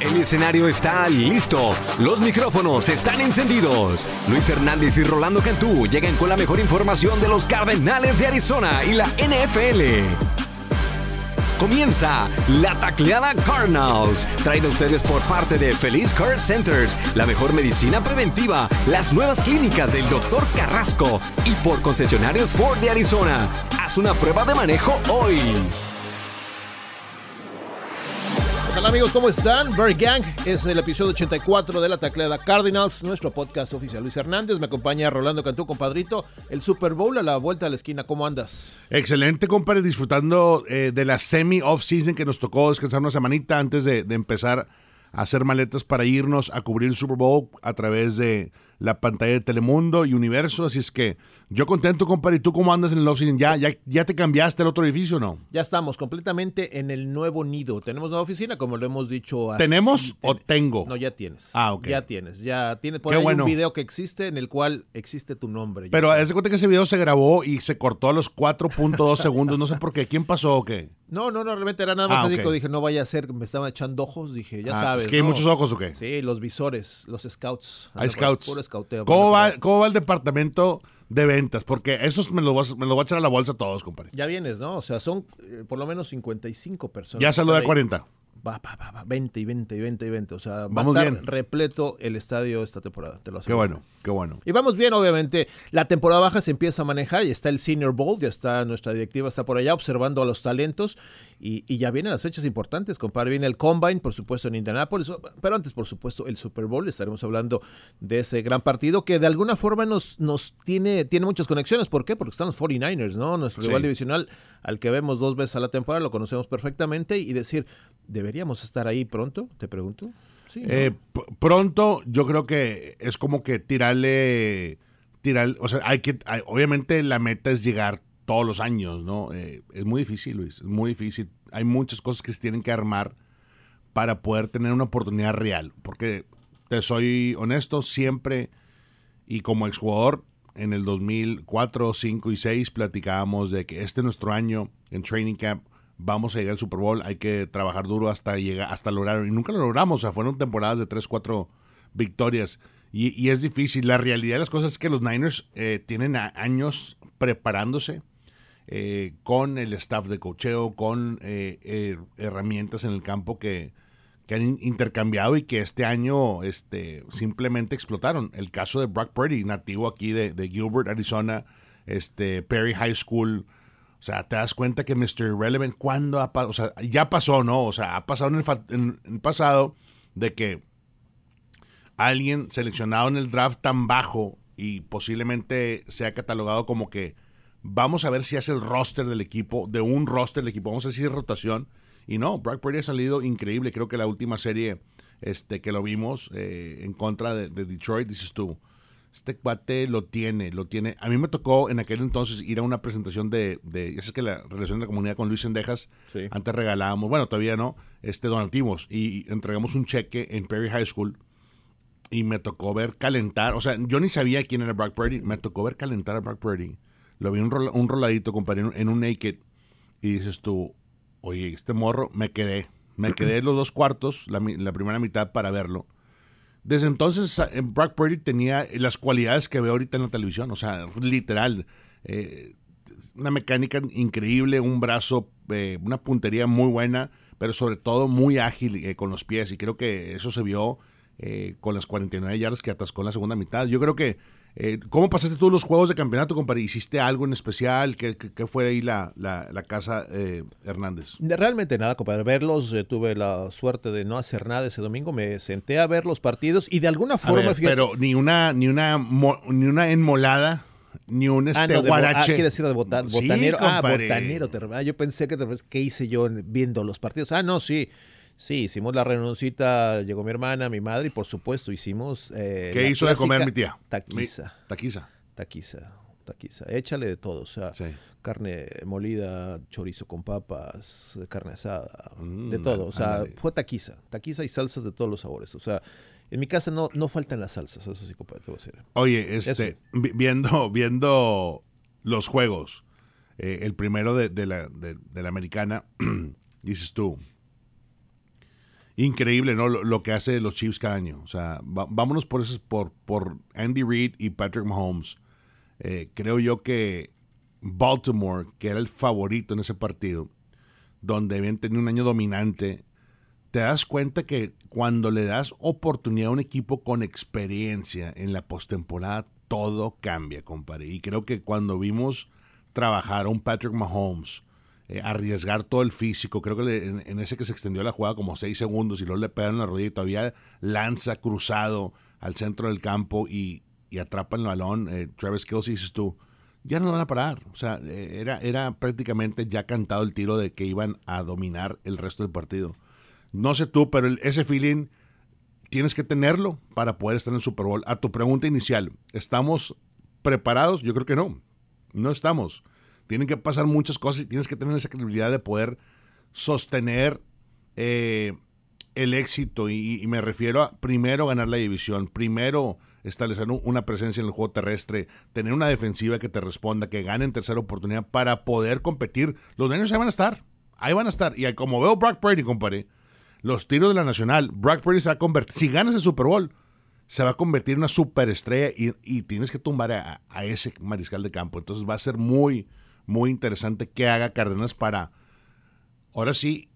El escenario está listo. Los micrófonos están encendidos. Luis Fernández y Rolando Cantú llegan con la mejor información de los Cardenales de Arizona y la NFL. Comienza la tacleada Cardinals, traído a ustedes por parte de Feliz Care Centers, la mejor medicina preventiva, las nuevas clínicas del Dr. Carrasco y por concesionarios Ford de Arizona. Haz una prueba de manejo hoy. Hola amigos, ¿cómo están? Bird Gang es el episodio 84 de la Tacleada Cardinals, nuestro podcast oficial. Luis Hernández, me acompaña Rolando Cantú, compadrito. El Super Bowl a la vuelta de la esquina, ¿cómo andas? Excelente, compadre, disfrutando eh, de la semi-off-season que nos tocó descansar una semanita antes de, de empezar a hacer maletas para irnos a cubrir el Super Bowl a través de la pantalla de Telemundo y Universo. Así es que yo contento, compadre. ¿Y tú cómo andas en el off-season? ¿Ya, ya, ¿Ya te cambiaste al otro edificio o no? Ya estamos completamente en el nuevo nido. Tenemos nueva oficina, como lo hemos dicho. Así, ¿Tenemos o tengo? No, ya tienes. Ah, ok. Ya tienes. Ya tienes. Por Qué ahí bueno. un video que existe en el cual existe tu nombre. Pero haz de cuenta que ese video se grabó y se cortó a los 4.2 segundos. No sé por qué. ¿Quién pasó o qué? No, no, no, realmente era nada más Ah, así que dije, no vaya a ser, me estaban echando ojos, dije, ya Ah, sabes. ¿Es que hay ¿no? muchos ojos o qué? Sí, los visores, los scouts. Hay scouts. Puro escauteo. ¿Cómo va. ¿Cómo va el departamento de ventas? Porque esos me los voy a, me los voy a echar a la bolsa a todos, compadre. Ya vienes, ¿no? O sea, son eh, por lo menos 55 personas. Ya saludé a están ahí. 40. Va, va, va, va, 20 y 20 y 20 y 20. O sea, Vamos va a estar bien. repleto el estadio esta temporada, te lo Qué bueno, qué bueno. Y vamos bien, obviamente. La temporada baja se empieza a manejar y está el Senior Bowl, ya está nuestra directiva, está por allá observando a los talentos y, y ya vienen las fechas importantes, compadre. Viene el Combine, por supuesto, en Indianapolis, pero antes, por supuesto, el Super Bowl. Estaremos hablando de ese gran partido que de alguna forma nos, nos tiene, tiene muchas conexiones. ¿Por qué? Porque están los 49ers, ¿no? Nuestro Sí. rival divisional al que vemos dos veces a la temporada, lo conocemos perfectamente y decir, ¿deberíamos estar ahí pronto? Te pregunto. Sí, ¿no? Eh, pronto, yo creo que es como que tirarle, tirar, o sea, hay que, hay- obviamente la meta es llegar todos los años, ¿no? Eh, es muy difícil, Luis, es muy difícil. Hay muchas cosas que se tienen que armar para poder tener una oportunidad real, porque te soy honesto, siempre y como exjugador en el 2004, 5 y 6 platicábamos de que este es nuestro año en training camp, vamos a llegar al Super Bowl, hay que trabajar duro hasta llegar, hasta lograr, y nunca lo logramos, o sea, fueron temporadas de 3, 4 victorias, y, y es difícil, la realidad de las cosas es que los Niners eh, tienen años preparándose, eh, con el staff de cocheo, con eh, herramientas en el campo que, que han in- intercambiado y que este año este, simplemente explotaron. El caso de Brock Purdy, nativo aquí de, Gilbert, Arizona, este, Perry High School. O sea, te das cuenta que Mr. Relevant, ¿cuándo ha pasado? O sea, ya pasó, ¿no? O sea, ha pasado en el pasado de que alguien seleccionado en el draft tan bajo y posiblemente sea catalogado como que vamos a ver si hace el roster del equipo, de un roster del equipo, vamos a decir rotación. Y no, Brock Purdy ha salido increíble. Creo que la última serie este, que lo vimos eh, en contra de, de Detroit, dices tú, este cuate lo tiene, lo tiene. A mí me tocó en aquel entonces ir a una presentación de, de ya que la relación de la comunidad con Luis Sendejas, Sí. antes regalábamos, bueno, todavía no, este donativos y entregamos un cheque en Perry High School y me tocó ver calentar, o sea, yo ni sabía quién era Brock Purdy, me tocó ver calentar a Brock Purdy. Lo vi un, rola- un roladito, compadre, en un- naked y dices tú, oye, este morro, me quedé, me quedé los dos cuartos, la, primera mitad para verlo. Desde entonces, eh, Brock Purdy tenía las cualidades que veo ahorita en la televisión, o sea, literal, eh, una mecánica increíble, un brazo, eh, una puntería muy buena, pero sobre todo muy ágil eh, con los pies. Y creo que eso se vio con las 49 yardas que atascó en la segunda mitad. Yo creo que, eh, ¿cómo pasaste tú los juegos de campeonato, compadre? ¿Hiciste algo en especial? ¿Qué, qué- qué fue ahí la, la, la casa eh, Hernández? De- Realmente nada, compadre. Verlos, eh, tuve la suerte de no hacer nada ese domingo. Me senté a ver los partidos y de alguna forma, ver, fíjate- pero ni una, ni una, mo- ni una enmolada, ni un Ah, este no, de bo- guarache. ah, quiere decir de bota- Sí, botanero. ah, botanero. te- ah, yo pensé que ¿qué hice yo en- viendo los partidos? Ah, no, sí. Sí, hicimos la reunioncita, llegó mi hermana, mi madre, y por supuesto hicimos. eh, ¿Qué hizo de comer mi tía? Taquiza. Mi- taquiza. Taquiza. Taquiza. Échale de todo. O sea, Sí. carne molida, chorizo con papas, carne asada, Mm, de todo. O sea, fue taquiza. Taquiza y salsas de todos los sabores. O sea, en mi casa no, no faltan las salsas, eso sí, compadre, te voy a decir. Oye, este, vi- viendo, viendo los juegos, eh, el primero de, la, de, la, americana, dices tú, increíble, ¿no? Lo, que hace los Chiefs cada año. O sea, vámonos por eso, por, por Andy Reid y Patrick Mahomes. Eh, creo yo que Baltimore, que era el favorito en ese partido, donde habían tenido un año dominante, te das cuenta que cuando le das oportunidad a un equipo con experiencia en la postemporada, todo cambia, compadre. Y creo que cuando vimos trabajar a un Patrick Mahomes, eh, arriesgar todo el físico. Creo que en, ese que se extendió la jugada como seis segundos y luego le pegan la rodilla y todavía lanza cruzado al centro del campo y, y atrapa el balón. Eh, Travis Kelsey, dices tú, ya no van a parar. O sea, eh, era, era prácticamente ya cantado el tiro de que iban a dominar el resto del partido. No sé tú, pero ese feeling tienes que tenerlo para poder estar en el Super Bowl. A tu pregunta inicial, ¿estamos preparados? Yo creo que no. No estamos. Tienen que pasar muchas cosas y tienes que tener esa credibilidad de poder sostener eh, el éxito. Y, me refiero a primero ganar la división, primero establecer una presencia en el juego terrestre, tener una defensiva que te responda, que gane en tercera oportunidad para poder competir. Los niños ahí van a estar. Ahí van a estar. Y como veo Brock Purdy, compadre, los tiros de la Nacional, Brock Purdy se va a convertir. Si ganas el Super Bowl, se va a convertir en una superestrella y, tienes que tumbar a, ese mariscal de campo. Entonces va a ser muy, muy interesante que haga Cárdenas para, ahora sí,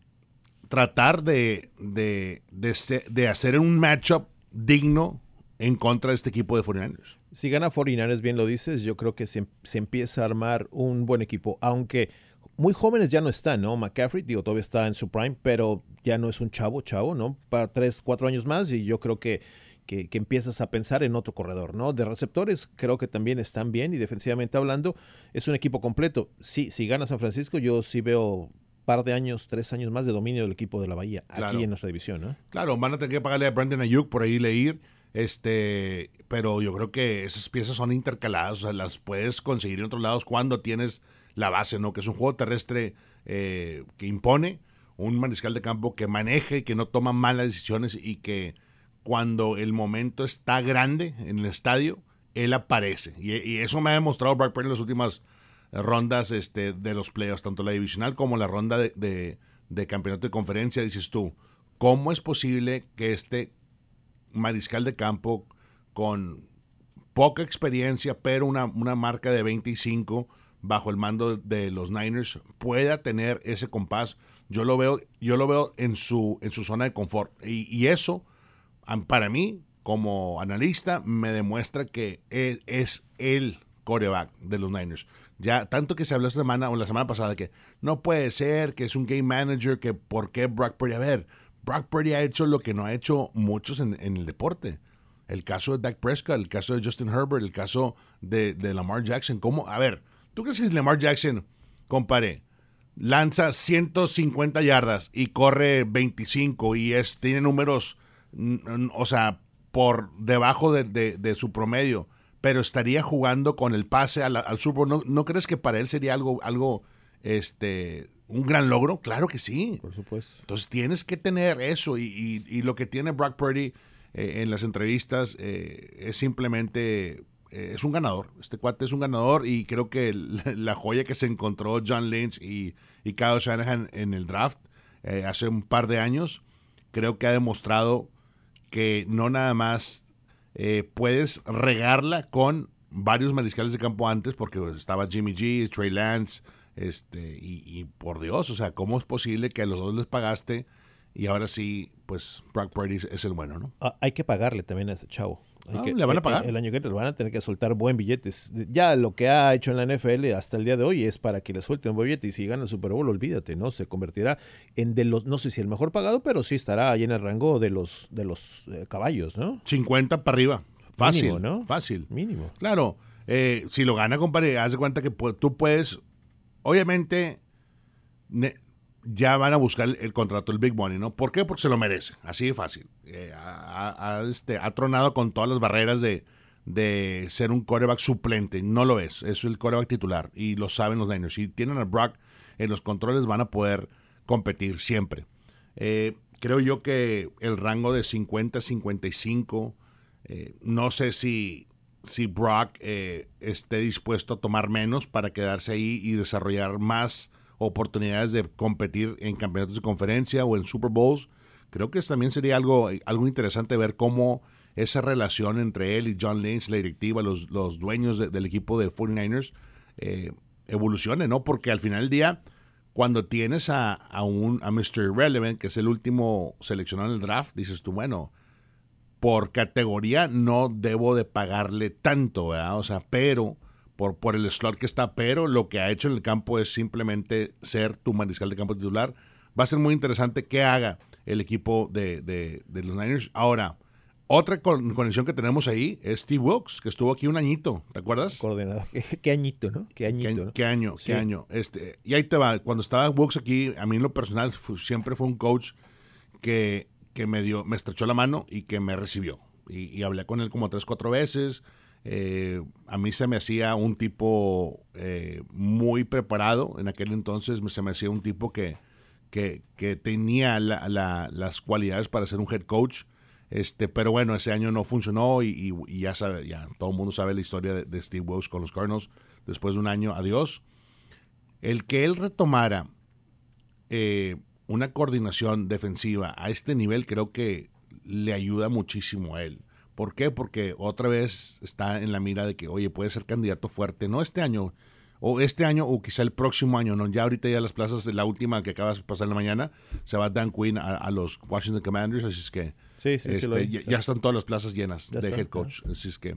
tratar de, de, de, hacer un matchup digno en contra de este equipo de 49ers. Si gana 49ers, bien lo dices, yo creo que se, se, empieza a armar un buen equipo, aunque muy jóvenes ya no están, ¿no? McCaffrey, digo, todavía está en su prime, pero ya no es un chavo, chavo, ¿no? Para tres, cuatro años más y yo creo que que, empiezas a pensar en otro corredor, ¿no? De receptores creo que también están bien y defensivamente hablando es un equipo completo. Sí, si gana San Francisco yo sí veo par de años, tres años más de dominio del equipo de la Bahía aquí en nuestra división, ¿no? Claro, van a tener que pagarle a Brandon Ayuk por ahí leer, este, pero yo creo que esas piezas son intercaladas, o sea, las puedes conseguir en otros lados cuando tienes la base, ¿no? Que es un juego terrestre eh, que impone, un mariscal de campo que maneje, que no toma malas decisiones y que cuando el momento está grande en el estadio, él aparece. Y, eso me ha demostrado Brock Purdy en las últimas rondas este, de los playoffs, tanto la divisional como la ronda de, campeonato de conferencia. Dices tú, ¿cómo es posible que este mariscal de campo con poca experiencia, pero una, una marca de 25 bajo el mando de los Niners pueda tener ese compás? Yo lo veo, yo lo veo en su, en su zona de confort. Y eso para mí, como analista, me demuestra que es, el coreback de los Niners. Ya, tanto que se habló esta semana o la semana pasada que no puede ser, que es un game manager, que por qué Brock Purdy. A ver, Brock Purdy ha hecho lo que no ha hecho muchos en, el deporte. El caso de Dak Prescott, el caso de Justin Herbert, el caso de, Lamar Jackson. ¿Cómo? A ver, ¿tú crees que Lamar Jackson, compare, lanza 150 yardas y corre 25 y es, tiene números o sea, por debajo de, su promedio, pero estaría jugando con el pase al, al Super Bowl. ¿No, crees que para él sería algo, algo, este, un gran logro? Claro que sí. Por supuesto. Entonces tienes que tener eso y, lo que tiene Brock Purdy eh, en las entrevistas eh, es simplemente eh, es un ganador. Este cuate es un ganador y creo que la joya que se encontró John Lynch y, y Kyle Shanahan en el draft hace un par de años, creo que ha demostrado que no nada más eh, puedes regarla con varios mariscales de campo antes, porque estaba Jimmy G, Trey Lance, este, y, por Dios, o sea, ¿cómo es posible que a los dos les pagaste y ahora sí, pues Brock Purdy es el bueno, ¿no? Ah, hay que pagarle también a ese chavo. Ah, le van a pagar. El, año que viene le van a tener que soltar buen billetes. Ya lo que ha hecho en la NFL hasta el día de hoy es para que le suelten buen billete y si gana el Super Bowl, olvídate, ¿no? Se convertirá en de los, no sé si el mejor pagado, pero sí estará ahí en el rango de los, de los eh, caballos, ¿no? 50 para arriba. Fácil, ¿no? Fácil. Mínimo. Claro, eh, si lo gana, compadre, haz de cuenta que tú puedes, obviamente, ya van a buscar el, contrato del Big Money, ¿no? ¿Por qué? Porque se lo merece, así de fácil. Eh, ha, este, ha, tronado con todas las barreras de, de ser un coreback suplente. No lo es, es el coreback titular y lo saben los Niners. Si tienen a Brock en los controles van a poder competir siempre. Eh, creo yo que el rango de 50 55, eh, no sé si si Brock esté dispuesto a tomar menos para quedarse ahí y desarrollar más oportunidades de competir en campeonatos de conferencia o en Super Bowls. Creo que también sería algo, algo interesante ver cómo esa relación entre él y John Lynch, la directiva, los, los dueños del equipo de 49ers, eh, evolucione, ¿no? Porque al final del día, cuando tienes a, a, un, a Mr. Irrelevant, que es el último seleccionado en el draft, dices tú, bueno, por categoría no debo de pagarle tanto, ¿verdad? O sea, pero por, por el slot que está, pero lo que ha hecho en el campo es simplemente ser tu mariscal de campo titular. Va a ser muy interesante qué haga el equipo de, de, los Niners. Ahora, otra conexión que tenemos ahí es Steve Wilkes, que estuvo aquí un añito, ¿te acuerdas? Coordenador. ¿Qué, añito, ¿no? Qué añito, ¿Qué, año? ¿Qué año? Este, y ahí te va. Cuando estaba Wilkes aquí, a mí en lo personal siempre fue un coach que que me dio, me estrechó la mano y que me recibió. Y, hablé con él como tres, cuatro veces. Eh, a mí se me hacía un tipo eh, muy preparado. En aquel entonces se me hacía un tipo que, que, tenía las cualidades para ser un head coach. Este, pero bueno, ese año no funcionó y, ya sabe, ya todo el mundo sabe la historia de, Steve Wilkes con los Cardinals. Después de un año, adiós. El que él retomara eh, una coordinación defensiva a este nivel creo que le ayuda muchísimo a él. ¿Por qué? Porque otra vez está en la mira de que, oye, puede ser candidato fuerte, no este año, o este año, o quizá el próximo año, no, ya ahorita ya las plazas, de la última que acabas de pasar en la mañana, se va Dan Quinn a, los Washington Commanders, así es que este, ya, están todas las plazas llenas de head coach, así es que...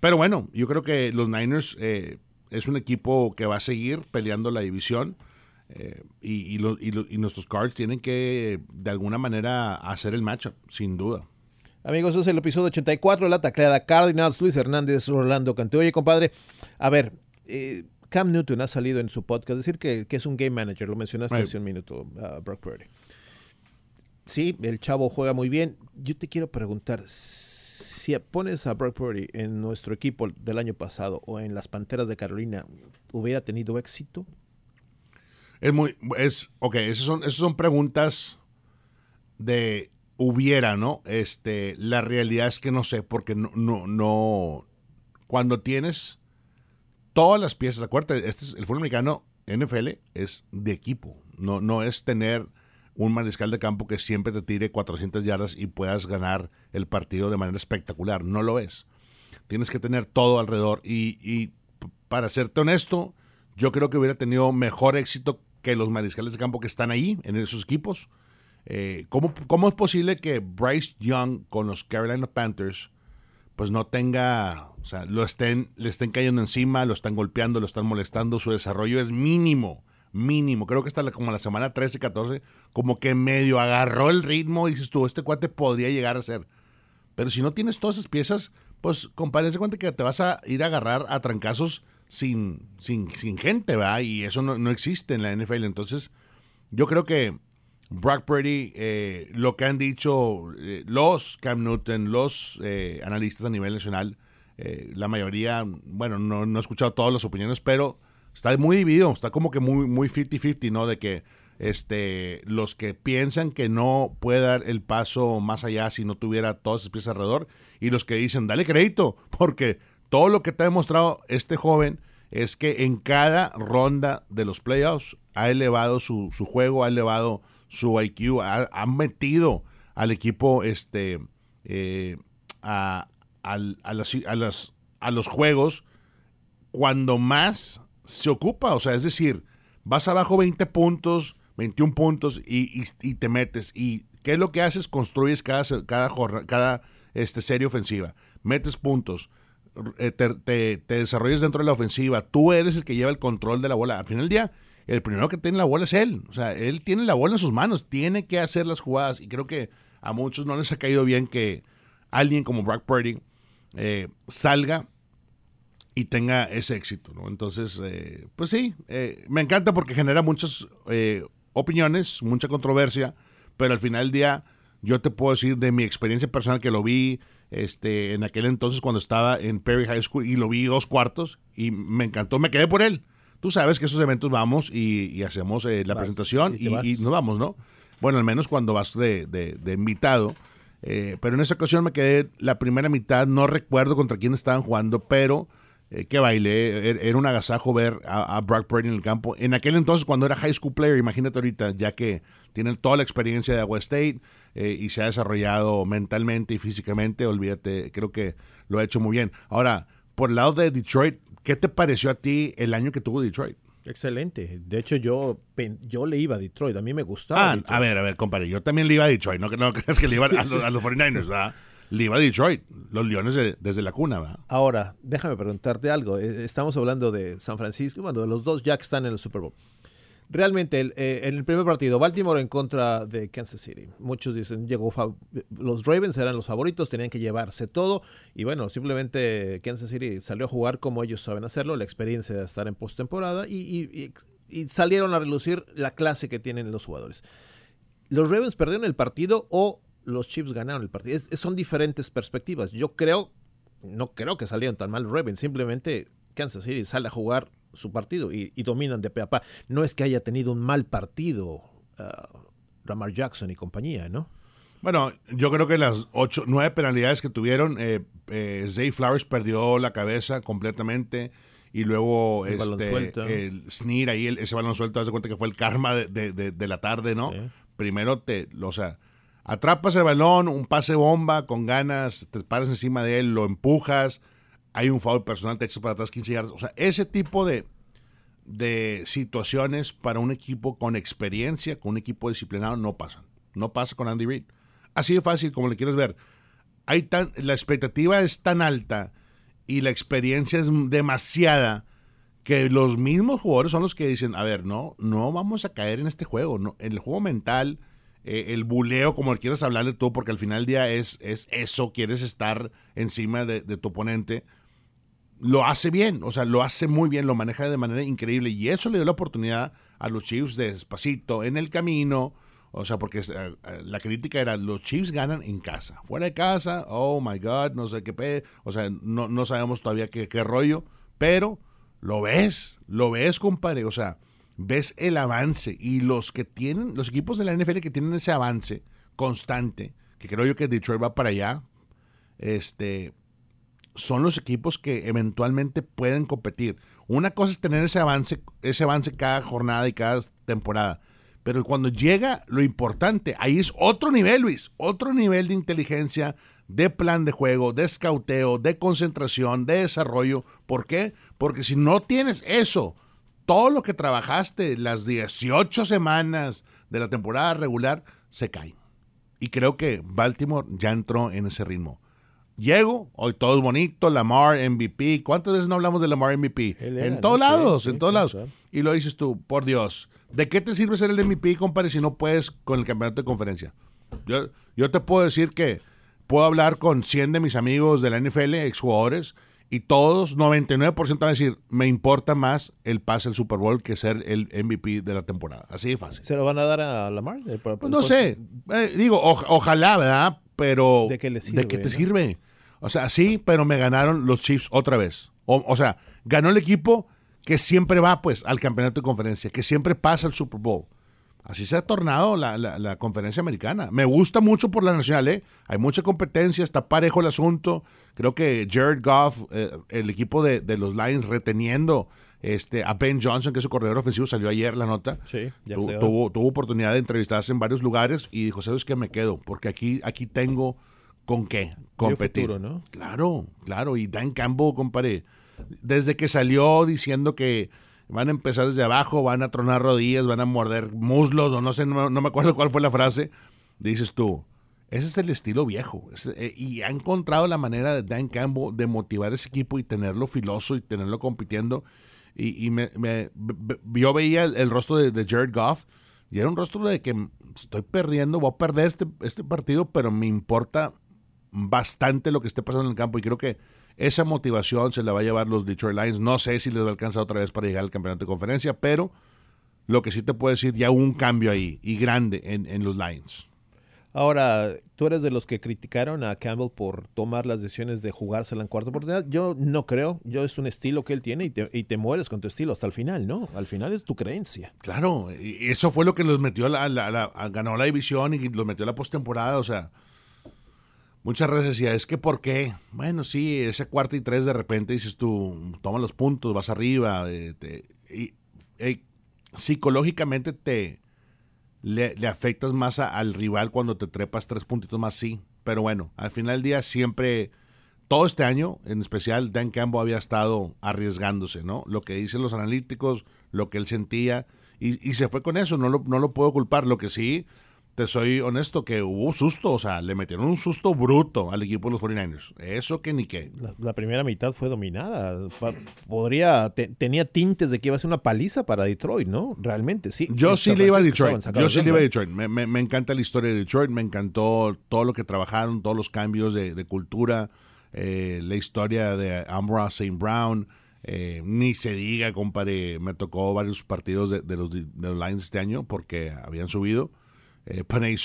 Pero bueno, yo creo que los Niners eh, es un equipo que va a seguir peleando la división. Eh, y, y, nuestros cards tienen que, de alguna manera, hacer el matchup, sin duda. Amigos, es el episodio 84 de la tacleada Cardinals. Luis Hernández, Orlando Cante. Oye, compadre, a ver, eh, Cam Newton ha salido en su podcast, decir que, es un game manager, lo mencionaste hace un minuto, uh, Brock Purdy. Sí, el chavo juega muy bien. Yo te quiero preguntar, si pones a Brock Purdy en nuestro equipo del año pasado o en las Panteras de Carolina, ¿hubiera tenido éxito? Es muy, es, ok, esas son, esas son preguntas de hubiera, ¿no? Este, la realidad es que no sé, porque no, no, no, cuando tienes todas las piezas, acuérdate, este es, el fútbol americano NFL es de equipo, no, no es tener un mariscal de campo que siempre te tire 400 yardas y puedas ganar el partido de manera espectacular, no lo es. Tienes que tener todo alrededor y, y para serte honesto, yo creo que hubiera tenido mejor éxito que los mariscales de campo que están ahí, en esos equipos. Eh, ¿cómo, es posible que Bryce Young con los Carolina Panthers pues no tenga, o sea, lo estén, le estén cayendo encima, lo están golpeando, lo están molestando, su desarrollo es mínimo, mínimo. Creo que hasta como la semana 13, 14, como que medio agarró el ritmo y dices tú, este cuate podría llegar a ser. Pero si no tienes todas esas piezas, pues compadre, se que te vas a ir a agarrar a trancazos sin, sin, sin gente, ¿verdad? Y eso no, existe en la NFL. Entonces, yo creo que Brock Purdy, eh, lo que han dicho eh, los Cam Newton, los eh, analistas a nivel nacional, la mayoría, bueno, no, he escuchado todas las opiniones, pero está muy dividido, está como que muy muy 50-50, ¿no? De que este, los que piensan que no puede dar el paso más allá si no tuviera todas esas piezas alrededor, y los que dicen, dale crédito, porque todo lo que te ha demostrado este joven es que en cada ronda de los playoffs ha elevado su, juego, ha elevado su IQ, ha, metido al equipo este, eh, a, a, a los juegos cuando más se ocupa. O sea, es decir, vas abajo 20 puntos, 21 puntos y, te metes. ¿Y qué es lo que haces? Construyes cada, cada, cada este, serie ofensiva. Metes puntos eh, te, te, desarrolles dentro de la ofensiva, tú eres el que lleva el control de la bola. Al final del día, el primero que tiene la bola es él. O sea, él tiene la bola en sus manos, tiene que hacer las jugadas. Y creo que a muchos no les ha caído bien que alguien como Brock Purdy eh, salga y tenga ese éxito. ¿no? Entonces, eh, pues sí, me encanta porque genera muchas opiniones, mucha controversia, pero al final del día yo te puedo decir de mi experiencia personal que lo vi, este, en aquel entonces cuando estaba en Perry High School y lo vi dos cuartos y me encantó, me quedé por él. Tú sabes que esos eventos vamos y, hacemos eh, la presentación y, nos vamos, ¿no? Bueno, al menos cuando vas de, invitado. Eh, pero en esa ocasión me quedé la primera mitad, no recuerdo contra quién estaban jugando, pero eh, que bailé, er, era un agasajo ver a, Brock Purdy en el campo. En aquel entonces, cuando era high school player, imagínate ahorita, ya que tiene toda la experiencia de Agua State eh, y se ha desarrollado mentalmente y físicamente, olvídate, creo que lo ha hecho muy bien. Ahora, por el lado de Detroit, ¿qué te pareció a ti el año que tuvo Detroit? Excelente. De hecho, yo, yo le iba a Detroit. A mí me gustaba. Ah, a ver, a ver, compadre. Yo también le iba a Detroit. No, no creas que le iba a, los, 49ers, ¿verdad? Le iba a Detroit. Los Leones desde la cuna, ¿verdad? Ahora, déjame preguntarte algo. Eh, estamos hablando de San Francisco, bueno, de los dos ya que están en el Super Bowl realmente eh, en el primer partido, Baltimore en contra de Kansas City. Muchos dicen, llegó los Ravens eran los favoritos, tenían que llevarse todo. Y bueno, simplemente Kansas City salió a jugar como ellos saben hacerlo, la experiencia de estar en postemporada y, y, salieron a relucir la clase que tienen los jugadores. Los Ravens perdieron el partido o los Chiefs ganaron el partido. son diferentes perspectivas. Yo creo, no creo que salieron tan mal los Ravens, simplemente Kansas City sale a jugar su partido y, dominan de pe a pa. No es que haya tenido un mal partido uh, Ramar Jackson y compañía, ¿no? Bueno, yo creo que las ocho, nueve penalidades que tuvieron, eh, eh, Zay Flowers perdió la cabeza completamente y luego el este, el Sneer ahí, ese balón suelto, haz cuenta que fue el karma de, la tarde, ¿no? Primero te, o sea, atrapas el balón, un pase bomba con ganas, te paras encima de él, lo empujas, hay un foul personal, te echas para atrás 15 yardas. O sea, ese tipo de, de situaciones para un equipo con experiencia, con un equipo disciplinado, no pasan. No pasa con Andy Reid. Así de fácil como le quieres ver. Hay tan, la expectativa es tan alta y la experiencia es demasiada que los mismos jugadores son los que dicen, a ver, no, no vamos a caer en este juego. No, en el juego mental, eh, el buleo, como quieras hablarle tú, porque al final del día es, es eso, quieres estar encima de tu oponente lo hace bien, o sea, lo hace muy bien, lo maneja de manera increíble y eso le dio la oportunidad a los Chiefs de despacito en el camino, o sea, porque eh, eh, la crítica era los Chiefs ganan en casa, fuera de casa, oh my god, no sé qué, o sea, no, no sabemos todavía qué, qué rollo, pero lo ves, lo ves, compadre, o sea, ves el avance y los que tienen, los equipos de la NFL que tienen ese avance constante, que creo yo que Detroit va para allá, este, son los equipos que eventualmente pueden competir. Una cosa es tener ese avance, ese avance cada jornada y cada temporada. Pero cuando llega lo importante, ahí es otro nivel, Luis, otro nivel de inteligencia, de plan de juego, de escauteo, de concentración, de desarrollo. ¿Por qué? Porque si no tienes eso, todo lo que trabajaste las 18 semanas de la temporada regular se cae. Y creo que Baltimore ya entró en ese ritmo. Llego, hoy todo es bonito, Lamar MVP. ¿Cuántas veces no hablamos de Lamar MVP? En todos lados, en todos lados. Y lo dices tú, por Dios, ¿de qué te sirve ser el MVP, compadre, si no puedes con el campeonato de conferencia? Yo, yo te puedo decir que puedo hablar con 100 de mis amigos de la NFL, exjugadores, y todos, 99% van a decir, me importa más el pase al Super Bowl que ser el MVP de la temporada. Así de fácil. ¿Se lo van a dar a Lamar? Pues no sé. Eh, digo, ojalá, ¿verdad? Pero ¿de qué, te sirve? O sea, sí, pero me ganaron los Chiefs otra vez. O, sea, ganó el equipo que siempre va pues al campeonato de conferencia, que siempre pasa al Super Bowl. Así se ha tornado la, conferencia americana. Me gusta mucho por la nacional, ¿eh? Hay mucha competencia, está parejo el asunto. Creo que Jared Goff, eh, el equipo de, los Lions reteniendo este, a Ben Johnson, que es su corredor ofensivo, salió ayer la nota. Sí, ya tuvo, tuvo oportunidad de entrevistarse en varios lugares y dijo, ¿sabes qué? Me quedo, porque aquí, aquí tengo ¿Con qué? Competir. ¿no? Claro, claro. Y Dan Campbell, compadre, desde que salió diciendo que van a empezar desde abajo, van a tronar rodillas, van a morder muslos, o no sé, no, me acuerdo cuál fue la frase, dices tú, ese es el estilo viejo. Eh, y ha encontrado la manera de Dan Campbell de motivar a ese equipo y tenerlo filoso y tenerlo compitiendo. Y, me, yo veía el, rostro de, Jared Goff y era un rostro de que estoy perdiendo, voy a perder este, este partido, pero me importa bastante lo que esté pasando en el campo y creo que esa motivación se la va a llevar los Detroit Lions. No sé si les va a alcanzar otra vez para llegar al campeonato de conferencia, pero lo que sí te puedo decir, ya hubo un cambio ahí y grande en, los Lions. Ahora, tú eres de los que criticaron a Campbell por tomar las decisiones de jugársela en cuarta oportunidad. Yo no creo. Yo es un estilo que él tiene y te, y te mueres con tu estilo hasta el final, ¿no? Al final es tu creencia. Claro, y eso fue lo que los metió a la, ganó la división y los metió a la postemporada. O sea, muchas veces decía, es que ¿por qué? Bueno, sí, ese cuarto y tres de repente dices tú, toma los puntos, vas arriba, eh, y, psicológicamente te le, afectas más al rival cuando te trepas tres puntitos más, sí. Pero bueno, al final del día siempre, todo este año, en especial, Dan Campbell había estado arriesgándose, ¿no? Lo que dicen los analíticos, lo que él sentía, y, y se fue con eso, no lo, no lo puedo culpar. Lo que sí, te soy honesto que hubo susto, o sea, le metieron un susto bruto al equipo de los 49ers. Eso que ni qué. La, primera mitad fue dominada. Podría, tenía tintes de que iba a ser una paliza para Detroit, ¿no? Realmente, sí. Yo sí le iba a Detroit. Yo sí le iba a Detroit. Me, encanta la historia de Detroit, me encantó todo lo que trabajaron, todos los cambios de, cultura, eh, la historia de Amra St. Brown. Eh, ni se diga, compadre, me tocó varios partidos de, los, de los Lions este año porque habían subido eh, Panay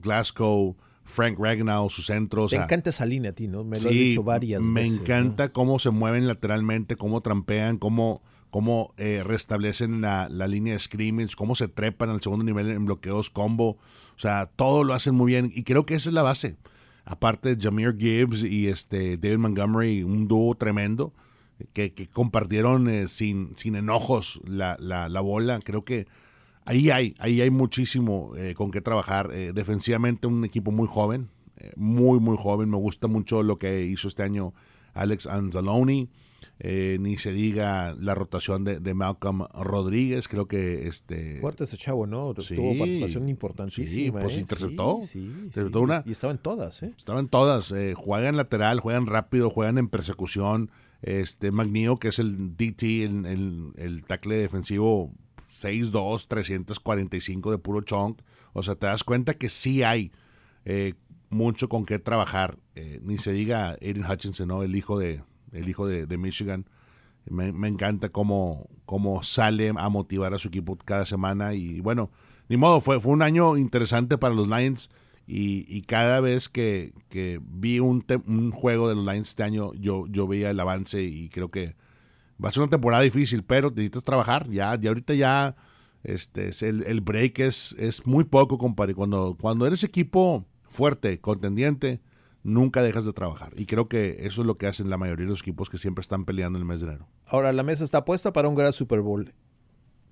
Glasgow, Frank Ragnow, su centro. Te encanta esa línea a ti, ¿no? Me lo he dicho varias me veces. Me encanta cómo se mueven lateralmente, cómo trampean, cómo, cómo eh, restablecen la, línea de scrimmage, cómo se trepan al segundo nivel en bloqueos combo. O sea, todo lo hacen muy bien y creo que esa es la base. Aparte de Jameer Gibbs y este David Montgomery, un dúo tremendo que, compartieron eh, sin, sin enojos la, la, la bola. Creo que ahí hay, ahí hay muchísimo eh, con qué trabajar. Eh, defensivamente un equipo muy joven, eh, muy, muy joven. Me gusta mucho lo que hizo este año Alex Anzalone. ni se diga la rotación de, Malcolm Rodríguez, creo que este... Fuerte ese chavo, ¿no? Tuvo participación importantísima. Sí, pues interceptó. una, y estaba en todas, ¿eh? Estaban todas. juegan lateral, juegan rápido, juegan en persecución. Este Magnio, que es el DT, el, el, el tackle defensivo 6'2, 345 de puro chunk. O sea, te das cuenta que sí hay eh, mucho con qué trabajar. Eh, ni se diga Aiden Hutchinson, ¿no? El hijo de, el hijo de, Michigan. Me, encanta cómo, cómo sale a motivar a su equipo cada semana. Y bueno, ni modo, fue, fue un año interesante para los Lions. Y, cada vez que, vi un, un, juego de los Lions este año, yo, yo veía el avance y creo que Va a ser una temporada difícil, pero necesitas trabajar. Ya, ya ahorita ya este, el, el break es, es muy poco, compadre. Cuando, cuando eres equipo fuerte, contendiente, nunca dejas de trabajar. Y creo que eso es lo que hacen la mayoría de los equipos que siempre están peleando en el mes de enero. Ahora, la mesa está puesta para un gran Super Bowl.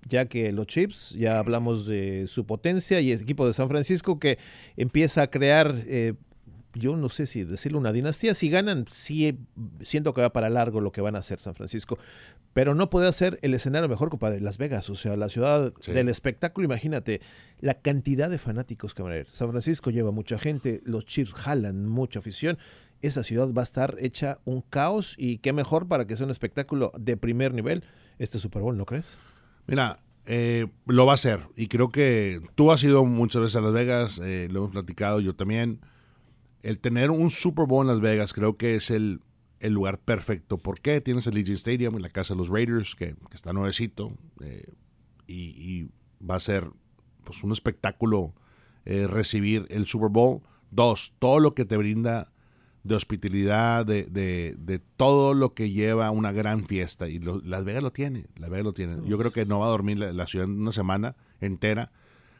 Ya que los Chips, ya hablamos de su potencia y el equipo de San Francisco que empieza a crear eh, yo no sé si decirle una dinastía, si ganan, sí siento que va para largo lo que van a hacer San Francisco, pero no puede hacer el escenario mejor, compadre, Las Vegas, o sea, la ciudad del espectáculo, imagínate la cantidad de fanáticos que van a ir. San Francisco lleva mucha gente, los Chiefs jalan mucha afición, esa ciudad va a estar hecha un caos y qué mejor para que sea un espectáculo de primer nivel este Super Bowl, ¿no crees? Mira, eh, lo va a hacer y creo que tú has ido muchas veces a Las Vegas, eh, lo hemos platicado, yo también el tener un Super Bowl en Las Vegas creo que es el, lugar perfecto. ¿Por qué? Tienes el Legion Stadium en la casa de los Raiders, que, está nuevecito, eh, y, va a ser pues, un espectáculo eh, recibir el Super Bowl. Dos, todo lo que te brinda de hospitalidad, de, de, todo lo que lleva una gran fiesta. Y Las Vegas lo tiene, Las Vegas lo tiene. Yo creo que no va a dormir la ciudad una semana entera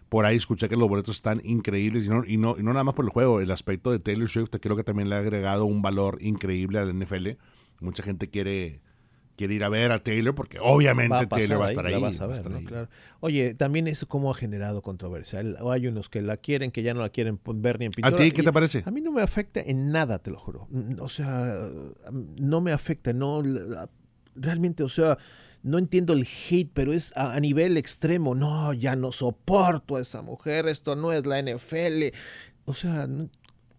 por ahí escuché que los boletos están increíbles y no, y no, y no nada más por el juego, el aspecto de Taylor Swift creo que también le ha agregado un valor increíble al NFL. Mucha gente quiere, quiere ir a ver a Taylor porque obviamente Taylor va a estar ahí. Oye, también eso cómo ha generado controversia. Hay unos que la quieren, que ya no la quieren ver ni en pintura. ¿A ti qué te parece? A mí no me afecta en nada, te lo juro. O sea, no me afecta, no realmente, o sea, no entiendo el hate, pero es a, nivel extremo. No, ya no soporto a esa mujer, esto no es la NFL. O sea,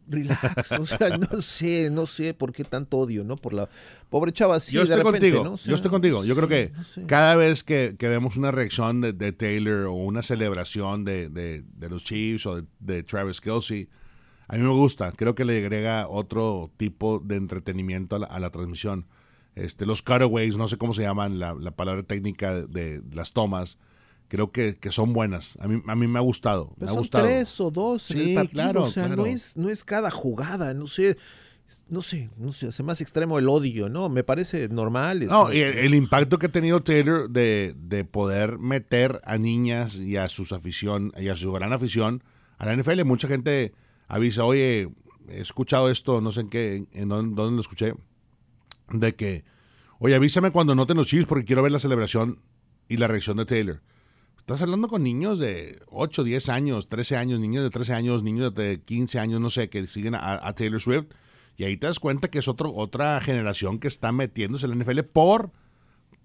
relax, o sea, no sé, no sé por qué tanto odio, ¿no? Por la pobre chava Yo estoy contigo, yo estoy contigo. Yo creo que cada vez que, vemos una reacción de, Taylor o una celebración de, los Chiefs o de, Travis Kelsey, a mí me gusta. Creo que le agrega otro tipo de entretenimiento a la transmisión este, los cutaways, no sé cómo se llaman, la, palabra técnica de, las tomas, creo que, son buenas. A mí, a mí me ha gustado. me ha son tres o dos sí, Claro, o sea, no, es, no es cada jugada, no sé. No sé, no sé, hace más extremo el odio, ¿no? Me parece normal. No, y el, impacto que ha tenido Taylor de, de poder meter a niñas y a sus afición, y a su gran afición a la NFL. Mucha gente avisa, oye, he escuchado esto, no sé en qué, en dónde, dónde lo escuché, de que, oye, avísame cuando noten los Chiefs porque quiero ver la celebración y la reacción de Taylor. Estás hablando con niños de 8, 10 años, 13 años, niños de 13 años, niños de 15 años, no sé, que siguen a, Taylor Swift. Y ahí te das cuenta que es otro, otra generación que está metiéndose en la NFL por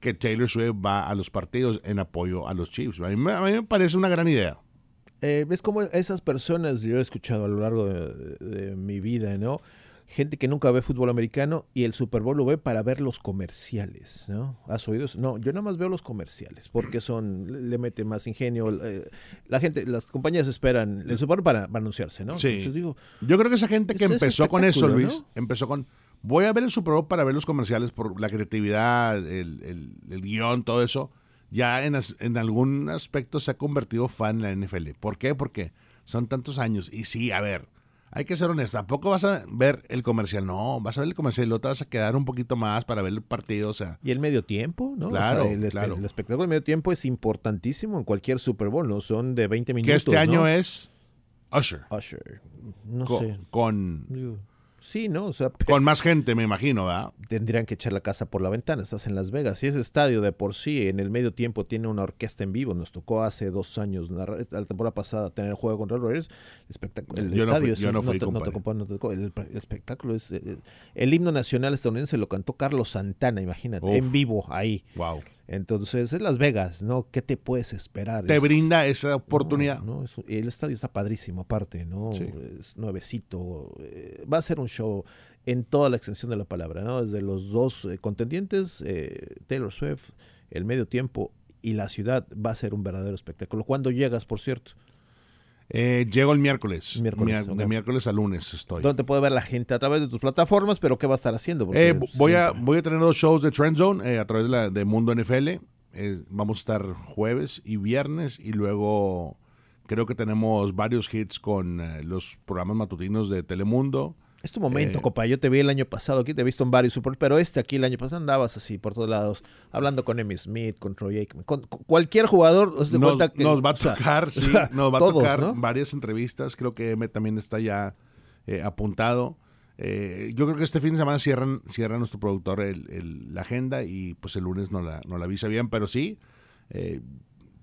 que Taylor Swift va a los partidos en apoyo a los Chiefs. A mí, me- parece una gran idea. Eh, ¿Ves cómo esas personas yo he escuchado a lo largo de mi vida, ¿no? Gente que nunca ve fútbol americano y el Super Bowl lo ve para ver los comerciales, ¿no? ¿Has oído eso? No, yo nada más veo los comerciales porque son, le- meten más ingenio. eh, la gente, las compañías esperan el Super Bowl para, para anunciarse, ¿no? Sí. Entonces digo, Yo creo que esa gente que es empezó con eso, Luis, ¿no? empezó con, voy a ver el Super Bowl para ver los comerciales por la creatividad, el, el- el guion, todo eso, ya en, as- en algún aspecto se ha convertido fan en la NFL. ¿Por qué? Porque son tantos años. Y sí, a ver, hay que ser honesto, tampoco vas a ver el comercial, no, vas a ver el comercial y luego te vas a quedar un poquito más para ver el partido, o sea, y el medio tiempo, ¿no? O Claro, sea, el, claro. el espectáculo del medio tiempo es importantísimo en cualquier Super Bowl, ¿no? Son de 20 minutos. que este año ¿no? es Usher, Usher. No sé. con, Sí, ¿no? O sea, con más gente, me imagino, ¿verdad? tendrían que echar la casa por la ventana. Estás en Las Vegas. Si ese estadio de por sí en el medio tiempo tiene una orquesta en vivo, nos tocó hace dos años, la temporada pasada, tener el juego contra los Raiders. El, espectáculo, el estadio. El, el espectáculo es. eh, el himno nacional estadounidense lo cantó Carlos Santana, imagínate, Uf. en vivo ahí. Wow. Entonces es Las Vegas, ¿no? ¿Qué te puedes esperar? Te Es- brinda esa oportunidad. no, no, es- el estadio está padrísimo, aparte, ¿no? Sí. Es nuevecito. eh, va a ser un show en toda la extensión de la palabra, ¿no? Desde los dos eh, contendientes, eh, Taylor Swift, el medio tiempo y la ciudad va a ser un verdadero espectáculo. ¿Cuándo llegas, por cierto? Eh, llego el miércoles. De miércoles a lunes estoy. ¿Dónde puede ver la gente? A través de tus plataformas, pero ¿qué va a estar haciendo? Porque Eh, voy, a, voy a tener dos shows de Trend Zone eh, a través de, la, de Mundo NFL. Eh, vamos a estar jueves y viernes y luego creo que tenemos varios hits con los programas matutinos de Telemundo. Es tu momento, eh, compa. Yo te vi el año pasado aquí, te he visto en varios super, pero este aquí el año pasado andabas así por todos lados, hablando con Emmy Smith, con Troy Aikman, con, con cualquier jugador. ¿os das Nos, que- nos va a o sea, tocar, sí, nos va a tocar ¿no? varias entrevistas. Creo que M también está ya eh, apuntado. Eh, yo creo que este fin de semana cierran, cierra nuestro productor el- el- la agenda y pues el lunes no la, no la avisa bien, pero sí, eh,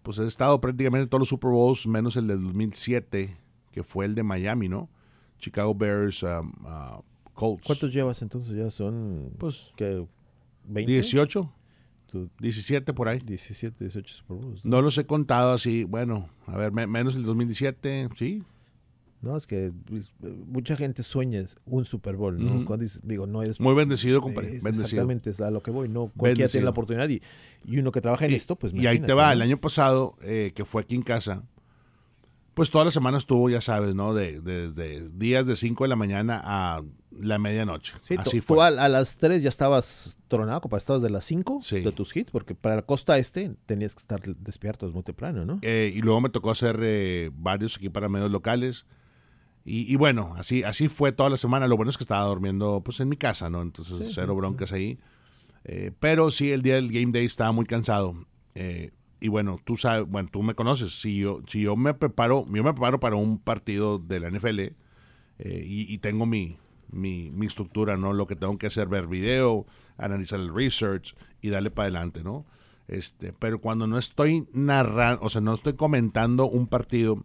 pues he estado prácticamente en todos los Super Bowls, menos el del 2007, que fue el de Miami, ¿no? Chicago Bears, um, uh, Colts. ¿Cuántos llevas entonces? Ya son, Pues ¿qué? ¿20? 18, Tú, 17 por ahí. 17, 18 Super Bowls. ¿no? No los he contado así, bueno, a ver, me- menos el 2017, sí, No, es que pues, mucha gente sueña un Super Bowl, ¿no? Cuando dices- digo, no es... muy bendecido, compadre, es bendecido. exactamente, es a lo que voy, no cualquiera tiene Bendecido. la oportunidad y, y uno que trabaja en esto, pues y ahí te va, ¿no? el año pasado, eh, que fue aquí en casa, pues todas las semanas estuvo, ya sabes, ¿no? De, desde días de 5 de la mañana a la medianoche. Sí, tú- Así tú fue. a, a las 3 ya estabas tronado, compa, estabas de las 5 Sí. de tus hits, porque para la costa este tenías que estar despierto desde muy temprano, ¿no? Eh, y luego me tocó hacer eh, varios aquí para medios locales. Y, y bueno, así, así fue toda la semana. Lo bueno es que estaba durmiendo pues en mi casa, ¿no? Entonces, Sí, cero broncas ahí. Eh, pero sí, el día del Game Day estaba muy cansado. Eh, y bueno, tú sabes, bueno, tú me conoces. Si yo, si yo me preparo, yo me preparo para un partido de la NFL eh, y, y tengo mi, mi, mi estructura, ¿no? Lo que tengo que hacer, ver video, analizar el research y darle para adelante, ¿no? Este, pero cuando no estoy narrando, o sea, no estoy comentando un partido,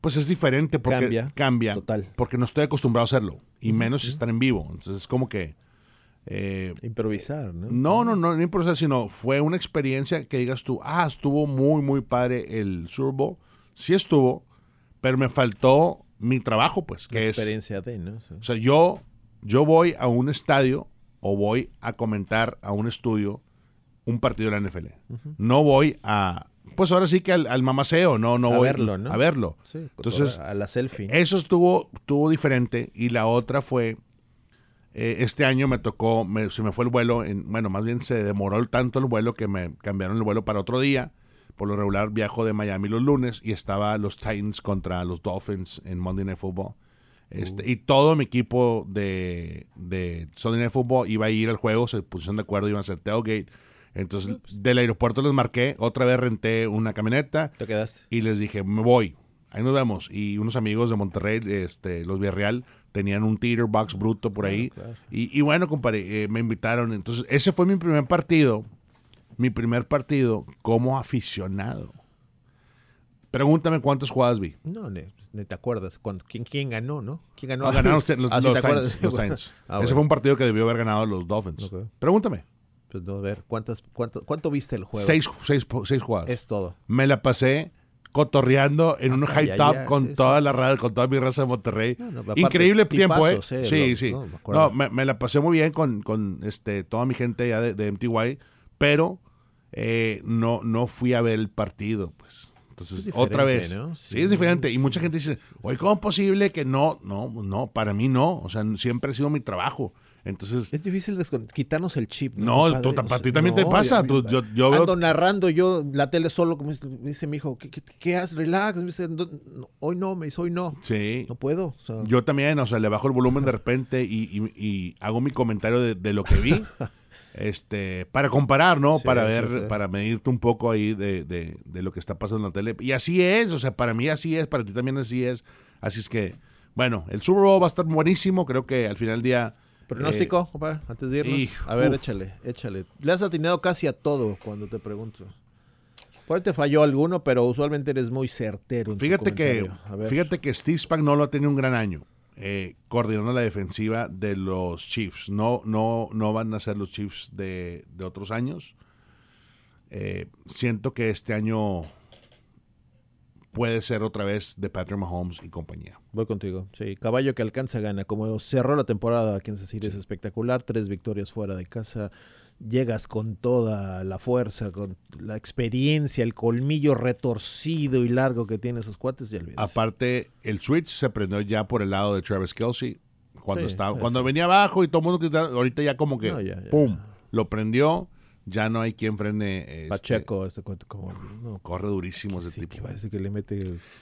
pues es diferente porque Cambia, cambia, total. porque no estoy acostumbrado a hacerlo y menos si estar en vivo. Entonces es como que eh, Improvisar, ¿no? no, no, no, no improvisar, sino fue una experiencia que digas tú, ah, estuvo muy, muy padre el Super Bowl. Sí estuvo, pero me faltó mi trabajo, pues, que es... experiencia ¿no? O sea, O sea, yo, yo voy a un estadio o voy a comentar a un estudio un partido de la NFL. No voy a... Pues ahora sí que al, al mamaceo, no, no A voy verlo, ¿no? a verlo. sí, Entonces, a la selfie. eso estuvo, estuvo diferente y la otra fue, eh, este año me tocó, me- se me fue el vuelo, en, bueno, más bien se demoró tanto el vuelo que me cambiaron el vuelo para otro día. Por lo regular viajo de Miami los lunes y estaba los Titans contra los Dolphins en Monday Night Football. Este, Y todo mi equipo de, de Sunday Night Football iba a ir al juego, se pusieron de acuerdo, iban a hacer tailgate. Entonces, del aeropuerto les marqué, otra vez renté una camioneta Te quedaste. y les dije, me voy, ahí nos vemos. Y unos amigos de Monterrey, este, los Villarreal, tenían un theater box bruto por ahí. Y, y bueno, compadre, eh, me invitaron. Entonces, ese fue mi primer partido, mi primer partido como aficionado. Pregúntame cuántas jugadas vi. No, ni, ni te acuerdas. Cuando, ¿quién, ¿Quién ganó, no? ¿Quién ganó? Ah, ganaron usted- los, Ah, los ¿te acuerdas? Saints, los Saints. Ah, Ese fue un partido que debió haber ganado los Dolphins. Pregúntame. Pues no, a ver, ¿cuántas, cuánto, ¿cuánto viste el juego? Seis, seis, seis jugadas. Es todo. Me la pasé cotorreando en un Ah, high ya, top ya, con sí, toda sí, la radio, con toda mi raza de Monterrey. No, no, aparte, Increíble tiempo, ¿eh? eh, Sí, lo- sí. no, me la pasé muy bien con, con este, toda mi gente ya de, de MTY, pero eh, no, no fui a ver el partido, pues. Entonces, Es otra vez. ¿no? Sí, Sí, es diferente. Y mucha gente dice, oye, ¿cómo es posible que no? No, no, para mí no. O sea, siempre ha sido mi trabajo. Entonces, Es difícil quitarnos el chip. No, tú- para ti también te pasa, tú- yo- yo veo- Ando narrando yo la tele solo, como dice, mi hijo, ¿qué, qué, qué haces? Relax. Me dice, "No, no, hoy no, me dice, hoy no. sí. No puedo. o sea, Yo también, o sea, le bajo el volumen de repente y, y- y hago mi comentario de, de lo que vi. este, para comparar, ¿no? Sí, para sí, ver, sí. para medirte un poco ahí de, de- de lo que está pasando en la tele. Y así es, o sea, para mí así es, para ti también así es. Así es que, bueno, el Super Bowl va a estar buenísimo. Creo que al final del día. Pronóstico, eh, compadre, antes de irnos. hijo, a ver, uf. échale, échale. Le has atinado casi a todo cuando te pregunto. Por te falló alguno, pero usualmente eres muy certero. en tu Fíjate que, fíjate que Steve Spagnuolo ha tenido un gran año eh, coordinando la defensiva de los Chiefs. No, no, no van a ser los Chiefs de, de otros años. Eh, siento que este año puede ser otra vez de Patrick Mahomes y compañía. Voy contigo. Sí, caballo que alcanza gana. Como cerró la temporada Kansas City es espectacular. Tres victorias fuera de casa. Llegas con toda la fuerza, con la experiencia, el colmillo retorcido y largo que tienen esos cuates. Olvidas. Aparte, el switch se prendió ya por el lado de Travis Kelsey. Cuando, Sí, estaba, sí. cuando venía abajo y todo el mundo gritaba, ahorita ya como que, No, ya, ya. ¡pum! Lo prendió. Ya no hay quien frene. este, Pacheco, este como. No, Corre durísimo ese sí, tipo. que parece que le mete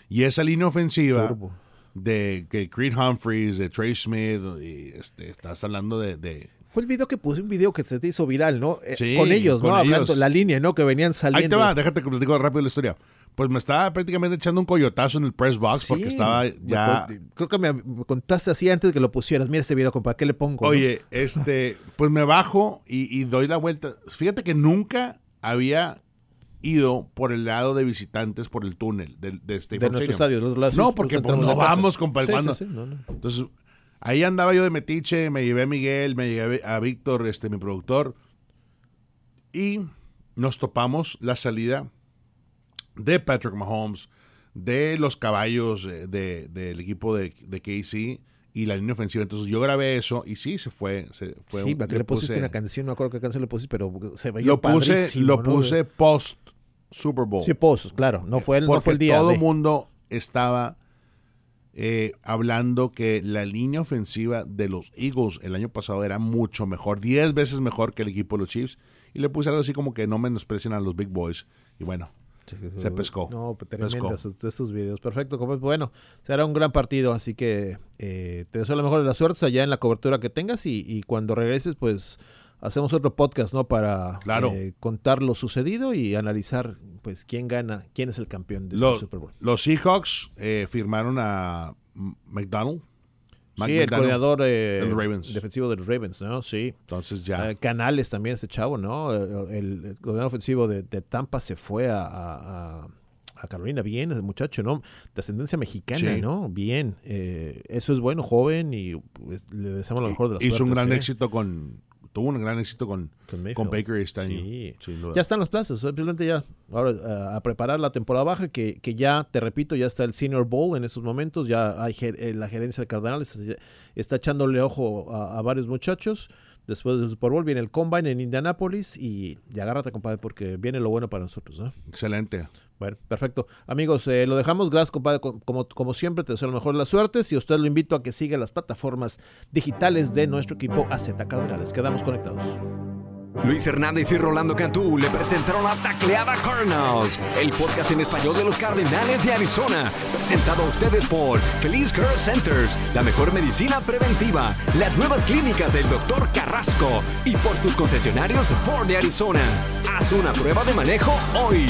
Y esa línea ofensiva turbo. de que Creed Humphreys, de Trey Smith, y este, estás hablando de, de- Fue el video que puse, un video que se te hizo viral, ¿no? Eh, Sí, con ellos, ¿no? con Hablando, ellos. la línea, ¿no? Que venían saliendo. Ahí te va, déjate que te digo rápido la historia. Pues me estaba prácticamente echando un coyotazo en el press box porque estaba ya... Creo que me contaste así antes de que lo pusieras. Mira este video, compa, ¿qué le pongo? no? Oye, este, pues me bajo y, y doy la vuelta. Fíjate que nunca había ido por el lado de visitantes por el túnel de, de State de nuestro estadio. los- los- No, los porque pues, no de casa. vamos, compadre, Sí, sí, sí, no, no. Entonces, ahí andaba yo de metiche, me llevé a Miguel, me llevé a Víctor, este, mi productor, y nos topamos la salida de Patrick Mahomes, de los caballos eh, de- del equipo de, de KC y la línea ofensiva. Entonces yo grabé eso y sí, se fue. Se fue Sí, un- porque le pusiste puse- una canción, no me acuerdo qué canción le pusiste, pero se veía Lo puse, lo ¿no? puse post Super Bowl. Sí, pozos, claro. No fue el, no fue el día. todo el mundo estaba eh, hablando que la línea ofensiva de los Eagles el año pasado era mucho mejor, 10 veces mejor que el equipo de los Chiefs. Y le puse algo así como que no menosprecien a los Big Boys. Y bueno, se pescó. No, pues, tremendo estos videos. Perfecto. Bueno, será un gran partido, así que eh, te deseo la mejor de las suertes allá en la cobertura que tengas y, y cuando regreses, pues hacemos otro podcast, ¿no? Para Claro. eh, contar lo sucedido y analizar, pues, quién gana, quién es el campeón de este Super Bowl. los Seahawks eh, firmaron a McDonald. Mac Sí, el coordinador eh, defensivo de los Ravens, ¿no? Sí. Entonces ya. Eh, Canales también, este chavo, ¿no? El, el, el coordinador ofensivo de, de Tampa se fue a, a- a- a Carolina. Bien, ese muchacho, ¿no? De ascendencia mexicana, Sí. ¿no? Bien. Eh, eso es bueno, joven, y pues, le deseamos lo mejor de las hizo un gran ¿eh? éxito con. Tuvo un gran éxito con, Con con Baker este año. Sí. sin duda. Ya están las plazas, simplemente ya. Ahora a, a preparar la temporada baja, que, que ya, te repito, ya está el Senior Bowl en estos momentos. Ya hay eh, la gerencia de Cardenales está echándole ojo a, a varios muchachos. Después del Super Bowl viene el Combine en Indianapolis y, y agárrate, compadre, porque viene lo bueno para nosotros. ¿no? Excelente. Bueno, perfecto. Amigos, eh, lo dejamos. Gracias, compadre. Co- Como, siempre, te deseo lo mejor de las suertes. Y a usted lo invito a que siga las plataformas digitales de nuestro equipo AZ Cardenales. Quedamos conectados. Luis Hernández y Rolando Cantú le presentaron la Tacleada Cardinals, el podcast en español de los Cardenales de Arizona, presentado a ustedes por Feliz Care Centers, la mejor medicina preventiva, las nuevas clínicas del Dr. Carrasco y por tus concesionarios Ford de Arizona. Haz una prueba de manejo hoy.